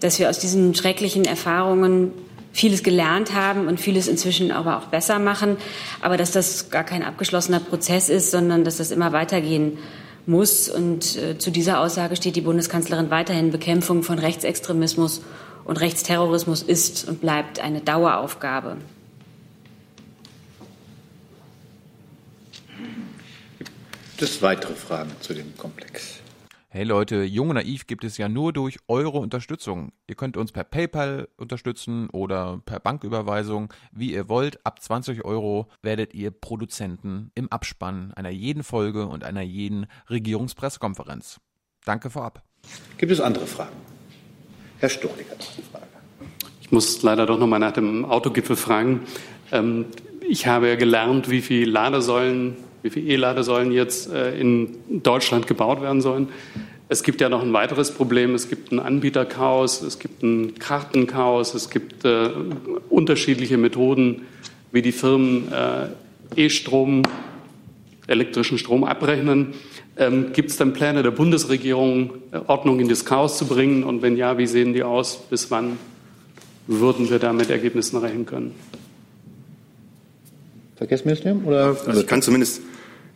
dass wir aus diesen schrecklichen Erfahrungen vieles gelernt haben und vieles inzwischen aber auch besser machen, aber dass das gar kein abgeschlossener Prozess ist, sondern dass das immer weitergehen muss. Und äh, zu dieser Aussage steht die Bundeskanzlerin weiterhin. Bekämpfung von Rechtsextremismus und Rechtsterrorismus ist und bleibt eine Daueraufgabe. Gibt es weitere Fragen zu dem Komplex? Hey Leute, Jung und Naiv gibt es ja nur durch eure Unterstützung. Ihr könnt uns per PayPal unterstützen oder per Banküberweisung, wie ihr wollt. Ab 20 Euro werdet ihr Produzenten im Abspann einer jeden Folge und einer jeden Regierungspressekonferenz. Danke vorab. Gibt es andere Fragen? Herr Stuchlik hat eine Frage. Ich muss leider doch noch mal nach dem Autogipfel fragen. Ähm, ich habe ja gelernt, wie viele Ladesäulen wie viele E-Ladesäulen jetzt äh, in Deutschland gebaut werden sollen. Es gibt ja noch ein weiteres Problem. Es gibt ein Anbieterchaos, es gibt ein Kartenchaos, es gibt äh, unterschiedliche Methoden, wie die Firmen äh, E-Strom, elektrischen Strom abrechnen. Ähm, gibt es dann Pläne der Bundesregierung, äh, Ordnung in das Chaos zu bringen? Und wenn ja, wie sehen die aus? Bis wann würden wir da mit Ergebnissen rechnen können? Verkehrsministerium? Oder? Also ich kann zumindest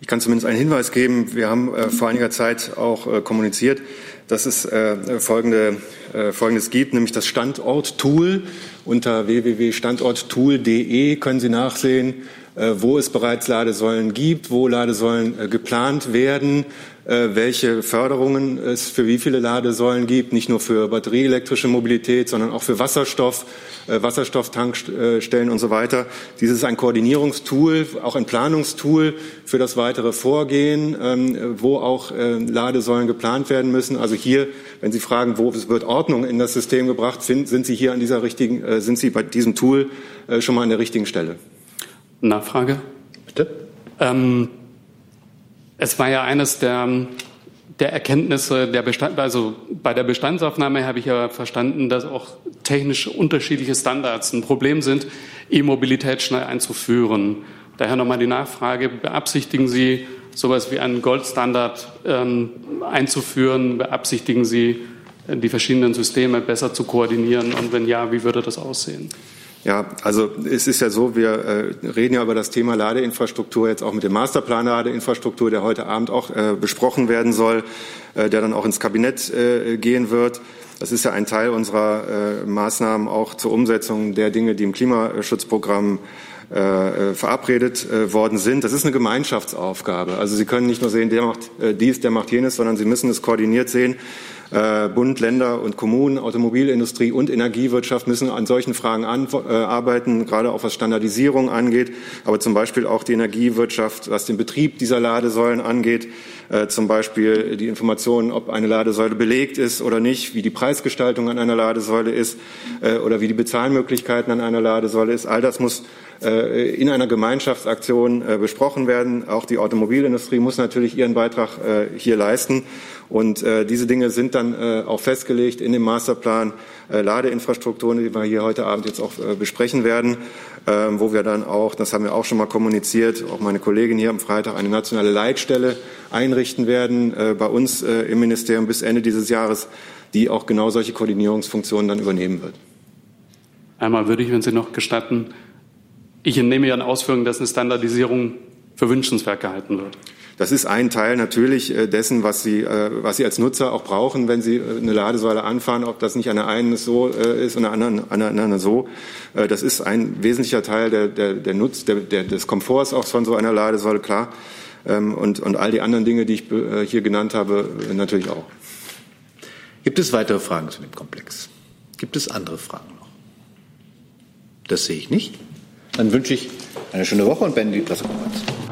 ich kann zumindest einen Hinweis geben. Wir haben äh, vor einiger Zeit auch äh, kommuniziert, dass es äh, folgende, äh, Folgendes gibt, nämlich das Standort-Tool. Unter www.standorttool.de können Sie nachsehen, äh, wo es bereits Ladesäulen gibt, wo Ladesäulen äh, geplant werden, welche Förderungen es für wie viele Ladesäulen gibt, nicht nur für batterieelektrische Mobilität, sondern auch für Wasserstoff, äh, Wasserstofftankstellen und so weiter. Dieses ist ein Koordinierungstool, auch ein Planungstool für das weitere Vorgehen, ähm, wo auch äh, Ladesäulen geplant werden müssen. Also hier, wenn Sie fragen, wo wird Ordnung in das System gebracht, sind Sie hier an dieser richtigen, sind Sie bei diesem Tool schon mal an der richtigen Stelle. Nachfrage? Bitte. Ähm, es war ja eines der, der Erkenntnisse der Bestand, also bei der Bestandsaufnahme habe ich ja verstanden, dass auch technisch unterschiedliche Standards ein Problem sind, E-Mobilität schnell einzuführen. Daher nochmal die Nachfrage, beabsichtigen Sie, sowas wie einen Goldstandard ähm, einzuführen? Beabsichtigen Sie, die verschiedenen Systeme besser zu koordinieren? Und wenn ja, wie würde das aussehen? Ja, also es ist ja so, wir äh, reden ja über das Thema Ladeinfrastruktur jetzt auch mit dem Masterplan Ladeinfrastruktur, der heute Abend auch äh, besprochen werden soll, äh, der dann auch ins Kabinett äh, gehen wird. Das ist ja ein Teil unserer äh, Maßnahmen auch zur Umsetzung der Dinge, die im Klimaschutzprogramm äh, verabredet worden sind. Das ist eine Gemeinschaftsaufgabe. Also Sie können nicht nur sehen, der macht dies, der macht jenes, sondern Sie müssen es koordiniert sehen. Äh, Bund, Länder und Kommunen, Automobilindustrie und Energiewirtschaft müssen an solchen Fragen arbeiten, gerade auch was Standardisierung angeht, aber zum Beispiel auch die Energiewirtschaft, was den Betrieb dieser Ladesäulen angeht, äh, zum Beispiel die Informationen, ob eine Ladesäule belegt ist oder nicht, wie die Preisgestaltung an einer Ladesäule ist äh, oder wie die Bezahlmöglichkeiten an einer Ladesäule ist. All das muss in einer Gemeinschaftsaktion besprochen werden. Auch die Automobilindustrie muss natürlich ihren Beitrag hier leisten. Und äh, diese Dinge sind dann äh, auch festgelegt in dem Masterplan äh, Ladeinfrastrukturen, die wir hier heute Abend jetzt auch äh, besprechen werden, äh, wo wir dann auch, das haben wir auch schon mal kommuniziert, auch meine Kollegin hier am Freitag eine nationale Leitstelle einrichten werden äh, bei uns äh, im Ministerium bis Ende dieses Jahres, die auch genau solche Koordinierungsfunktionen dann übernehmen wird. Einmal würde ich, wenn Sie noch gestatten, ich entnehme Ihren Ausführungen, dass eine Standardisierung für wünschenswert gehalten wird. Das ist ein Teil natürlich äh, dessen, was Sie, äh, was Sie als Nutzer auch brauchen, wenn Sie äh, eine Ladesäule anfahren, ob das nicht an der einen so ist und an der anderen, an der anderen so. Das ist ein wesentlicher Teil der, der, der Nutz, der, der, des Komforts auch von so einer Ladesäule, klar. Ähm, und, und all die anderen Dinge, die ich hier genannt habe, natürlich auch. Gibt es weitere Fragen zu dem Komplex? Gibt es andere Fragen noch? Das sehe ich nicht. Dann wünsche ich eine schöne Woche und beende die Pressekonferenz.